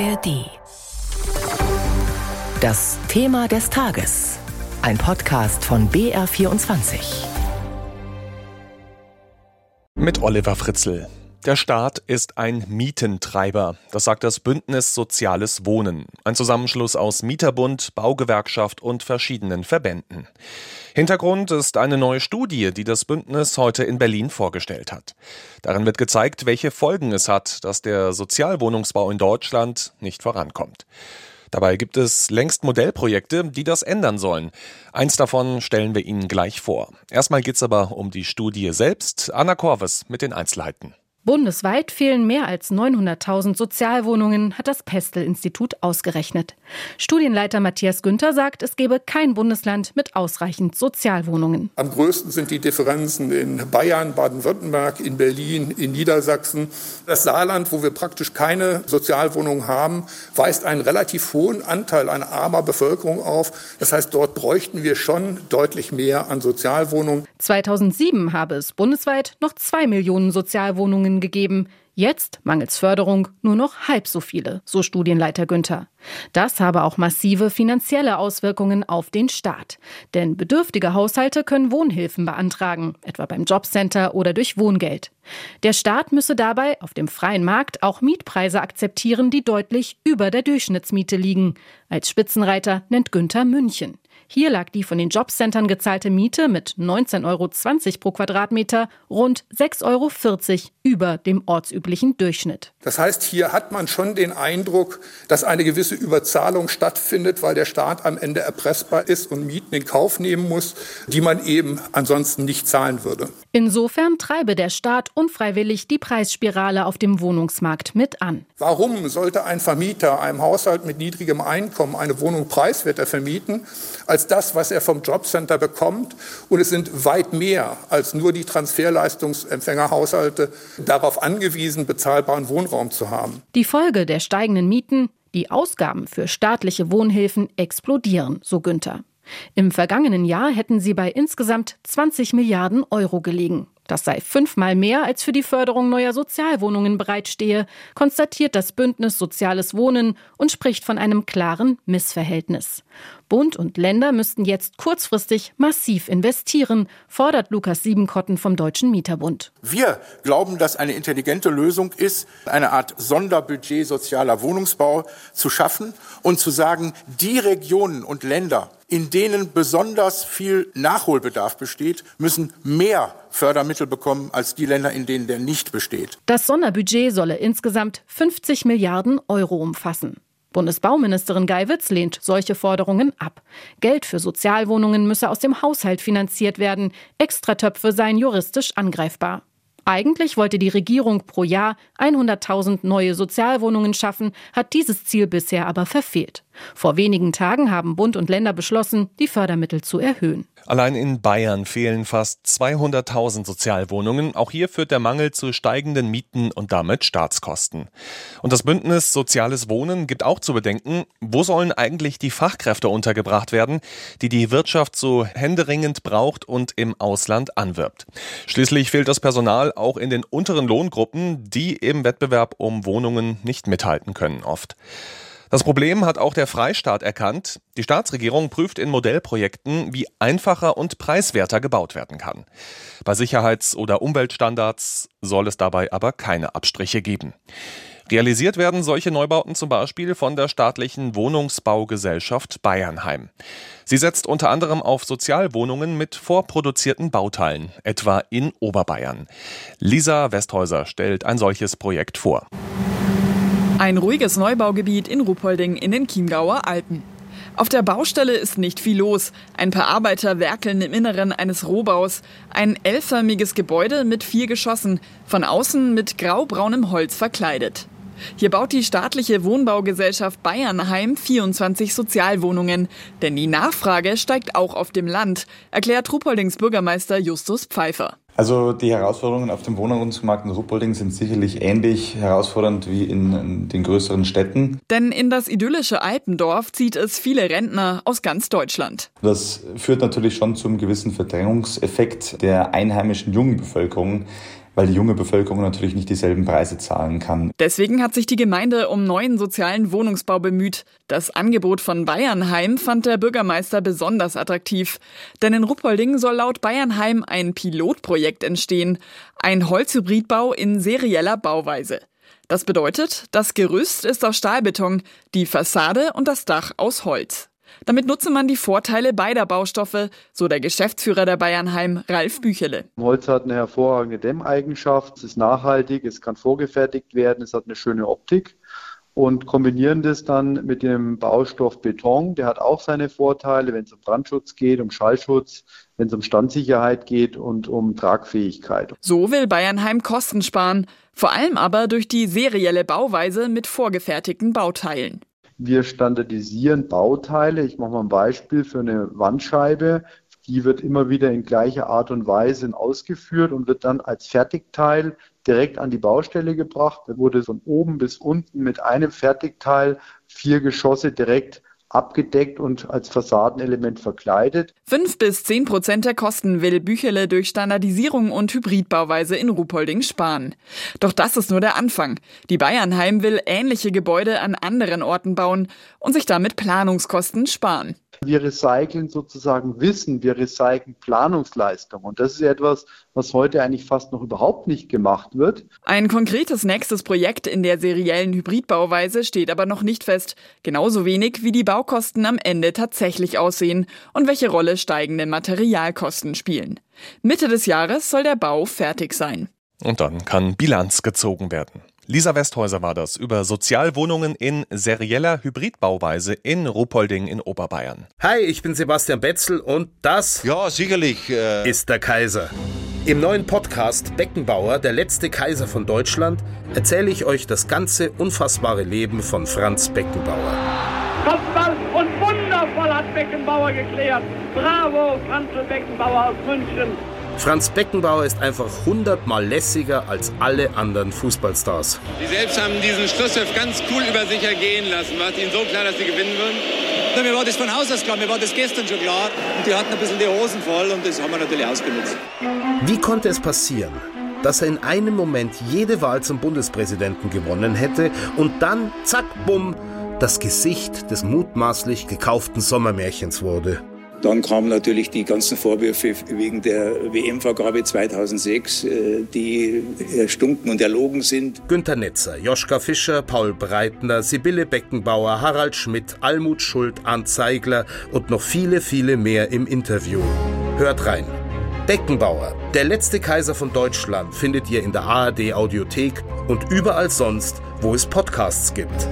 ARD. Das Thema des Tages. Ein Podcast von BR24. Mit Oliver Fritzl. Der Staat ist ein Mietentreiber. Das sagt das Bündnis Soziales Wohnen. Ein Zusammenschluss aus Mieterbund, Baugewerkschaft und verschiedenen Verbänden. Hintergrund ist eine neue Studie, die das Bündnis heute in Berlin vorgestellt hat. Darin wird gezeigt, welche Folgen es hat, dass der Sozialwohnungsbau in Deutschland nicht vorankommt. Dabei gibt es längst Modellprojekte, die das ändern sollen. Eins davon stellen wir Ihnen gleich vor. Erstmal geht es aber um die Studie selbst. Anna Korves mit den Einzelheiten. Bundesweit fehlen mehr als 900.000 Sozialwohnungen, hat das Pestel-Institut ausgerechnet. Studienleiter Matthias Günther sagt, es gebe kein Bundesland mit ausreichend Sozialwohnungen. Am größten sind die Differenzen in Bayern, Baden-Württemberg, in Berlin, in Niedersachsen. Das Saarland, wo wir praktisch keine Sozialwohnungen haben, weist einen relativ hohen Anteil an armer Bevölkerung auf. Das heißt, dort bräuchten wir schon deutlich mehr an Sozialwohnungen. 2007 habe es bundesweit noch zwei Millionen Sozialwohnungen Förderungen gegeben. Jetzt, mangels Förderung, nur noch halb so viele, so Studienleiter Günther. Das habe auch massive finanzielle Auswirkungen auf den Staat. Denn bedürftige Haushalte können Wohnhilfen beantragen, etwa beim Jobcenter oder durch Wohngeld. Der Staat müsse dabei auf dem freien Markt auch Mietpreise akzeptieren, die deutlich über der Durchschnittsmiete liegen. Als Spitzenreiter nennt Günther München. Hier lag die von den Jobcentern gezahlte Miete mit 19,20 Euro pro Quadratmeter rund 6,40 Euro über dem ortsüblichen Durchschnitt. Das heißt, hier hat man schon den Eindruck, dass eine gewisse Überzahlung stattfindet, weil der Staat am Ende erpressbar ist und Mieten in Kauf nehmen muss, die man eben ansonsten nicht zahlen würde. Insofern treibe der Staat unfreiwillig die Preisspirale auf dem Wohnungsmarkt mit an. Warum sollte ein Vermieter einem Haushalt mit niedrigem Einkommen eine Wohnung preiswerter vermieten als das, was er vom Jobcenter bekommt? Und es sind weit mehr als nur die Transferleistungsempfängerhaushalte darauf angewiesen, bezahlbaren Wohnraum zu haben. Die Folge der steigenden Mieten, die Ausgaben für staatliche Wohnhilfen explodieren, so Günther. Im vergangenen Jahr hätten sie bei insgesamt 20 Milliarden Euro gelegen. Das sei fünfmal mehr, als für die Förderung neuer Sozialwohnungen bereitstehe, konstatiert das Bündnis Soziales Wohnen und spricht von einem klaren Missverhältnis. Bund und Länder müssten jetzt kurzfristig massiv investieren, fordert Lukas Siebenkotten vom Deutschen Mieterbund. Wir glauben, dass eine intelligente Lösung ist, eine Art Sonderbudget sozialer Wohnungsbau zu schaffen und zu sagen, die Regionen und Länder, in denen besonders viel Nachholbedarf besteht, müssen mehr Fördermittel bekommen als die Länder, in denen der nicht besteht. Das Sonderbudget solle insgesamt 50 Milliarden Euro umfassen. Bundesbauministerin Geiwitz lehnt solche Forderungen ab. Geld für Sozialwohnungen müsse aus dem Haushalt finanziert werden. Extratöpfe seien juristisch angreifbar. Eigentlich wollte die Regierung pro Jahr 100.000 neue Sozialwohnungen schaffen, hat dieses Ziel bisher aber verfehlt. Vor wenigen Tagen haben Bund und Länder beschlossen, die Fördermittel zu erhöhen. Allein in Bayern fehlen fast 200.000 Sozialwohnungen. Auch hier führt der Mangel zu steigenden Mieten und damit Staatskosten. Und das Bündnis Soziales Wohnen gibt auch zu bedenken, wo sollen eigentlich die Fachkräfte untergebracht werden, die die Wirtschaft so händeringend braucht und im Ausland anwirbt. Schließlich fehlt das Personal auch in den unteren Lohngruppen, die im Wettbewerb um Wohnungen nicht mithalten können oft. Das Problem hat auch der Freistaat erkannt. Die Staatsregierung prüft in Modellprojekten, wie einfacher und preiswerter gebaut werden kann. Bei Sicherheits- oder Umweltstandards soll es dabei aber keine Abstriche geben. Realisiert werden solche Neubauten zum Beispiel von der staatlichen Wohnungsbaugesellschaft Bayernheim. Sie setzt unter anderem auf Sozialwohnungen mit vorproduzierten Bauteilen, etwa in Oberbayern. Lisa Westhäuser stellt ein solches Projekt vor. Ein ruhiges Neubaugebiet in Ruhpolding in den Chiemgauer Alpen. Auf der Baustelle ist nicht viel los. Ein paar Arbeiter werkeln im Inneren eines Rohbaus. Ein L-förmiges Gebäude mit vier Geschossen, von außen mit graubraunem Holz verkleidet. Hier baut die staatliche Wohnbaugesellschaft Bayernheim 24 Sozialwohnungen. Denn die Nachfrage steigt auch auf dem Land, erklärt Ruhpoldings Bürgermeister Justus Pfeiffer. Also die Herausforderungen auf dem Wohnungsmarkt in Ruppolding sind sicherlich ähnlich herausfordernd wie in, in, den größeren Städten. Denn in das idyllische Alpendorf zieht es viele Rentner aus ganz Deutschland. Das führt natürlich schon zum gewissen Verdrängungseffekt der einheimischen jungen Bevölkerung weil die junge Bevölkerung natürlich nicht dieselben Preise zahlen kann. Deswegen hat sich die Gemeinde um neuen sozialen Wohnungsbau bemüht. Das Angebot von Bayernheim fand der Bürgermeister besonders attraktiv. Denn in Ruppolding soll laut Bayernheim ein Pilotprojekt entstehen. Ein Holzhybridbau in serieller Bauweise. Das bedeutet, das Gerüst ist aus Stahlbeton, die Fassade und das Dach aus Holz. Damit nutze man die Vorteile beider Baustoffe, so der Geschäftsführer der Bayernheim, Ralf Büchele. Holz hat eine hervorragende Dämmeigenschaft, es ist nachhaltig, es kann vorgefertigt werden, es hat eine schöne Optik und kombinieren das dann mit dem Baustoff Beton. Der hat auch seine Vorteile, wenn es um Brandschutz geht, um Schallschutz, wenn es um Standsicherheit geht und um Tragfähigkeit. So will Bayernheim Kosten sparen, vor allem aber durch die serielle Bauweise mit vorgefertigten Bauteilen. Wir standardisieren Bauteile. Ich mache mal ein Beispiel für eine Wandscheibe. Die wird immer wieder in gleicher Art und Weise ausgeführt und wird dann als Fertigteil direkt an die Baustelle gebracht. Da wurde von oben bis unten mit einem Fertigteil vier Geschosse direkt abgedeckt und als Fassadenelement verkleidet. Fünf bis zehn Prozent der Kosten will Büchele durch Standardisierung und Hybridbauweise in Ruhpolding sparen. Doch das ist nur der Anfang. Die Bayernheim will ähnliche Gebäude an anderen Orten bauen und sich damit Planungskosten sparen. Wir recyceln sozusagen Wissen, wir recyceln Planungsleistung. Und das ist etwas, was heute eigentlich fast noch überhaupt nicht gemacht wird. Ein konkretes nächstes Projekt in der seriellen Hybridbauweise steht aber noch nicht fest. Genauso wenig wie die Baukosten am Ende tatsächlich aussehen und welche Rolle steigende Materialkosten spielen. Mitte des Jahres soll der Bau fertig sein. Und dann kann Bilanz gezogen werden. Lisa Westhäuser war das über Sozialwohnungen in serieller Hybridbauweise in Ruhpolding in Oberbayern. Hi, ich bin Sebastian Betzel und das ja, sicherlich, äh ist der Kaiser. Im neuen Podcast Beckenbauer, der letzte Kaiser von Deutschland, erzähle ich euch das ganze unfassbare Leben von Franz Beckenbauer. Kopfball und wundervoll hat Beckenbauer geklärt. Bravo, Franz Beckenbauer aus München. Franz Beckenbauer ist einfach hundertmal lässiger als alle anderen Fußballstars. Sie selbst haben diesen Schlusspfiff ganz cool über sich ergehen lassen. War es Ihnen so klar, dass Sie gewinnen würden? Na, mir war das von Haus aus klar, mir war das gestern schon klar. Und die hatten ein bisschen die Hosen voll und das haben wir natürlich ausgenutzt. Wie konnte es passieren, dass er in einem Moment jede Wahl zum Bundespräsidenten gewonnen hätte und dann, zack, bumm, das Gesicht des mutmaßlich gekauften Sommermärchens wurde? Dann kamen natürlich die ganzen Vorwürfe wegen der WM-Vergabe 2006, äh, die erstunken und erlogen sind. Günter Netzer, Joschka Fischer, Paul Breitner, Sibylle Beckenbauer, Harald Schmidt, Almut Schuld, Arndt Zeigler und noch viele, viele mehr im Interview. Hört rein. Beckenbauer, der letzte Kaiser von Deutschland, findet ihr in der ARD Audiothek und überall sonst, wo es Podcasts gibt.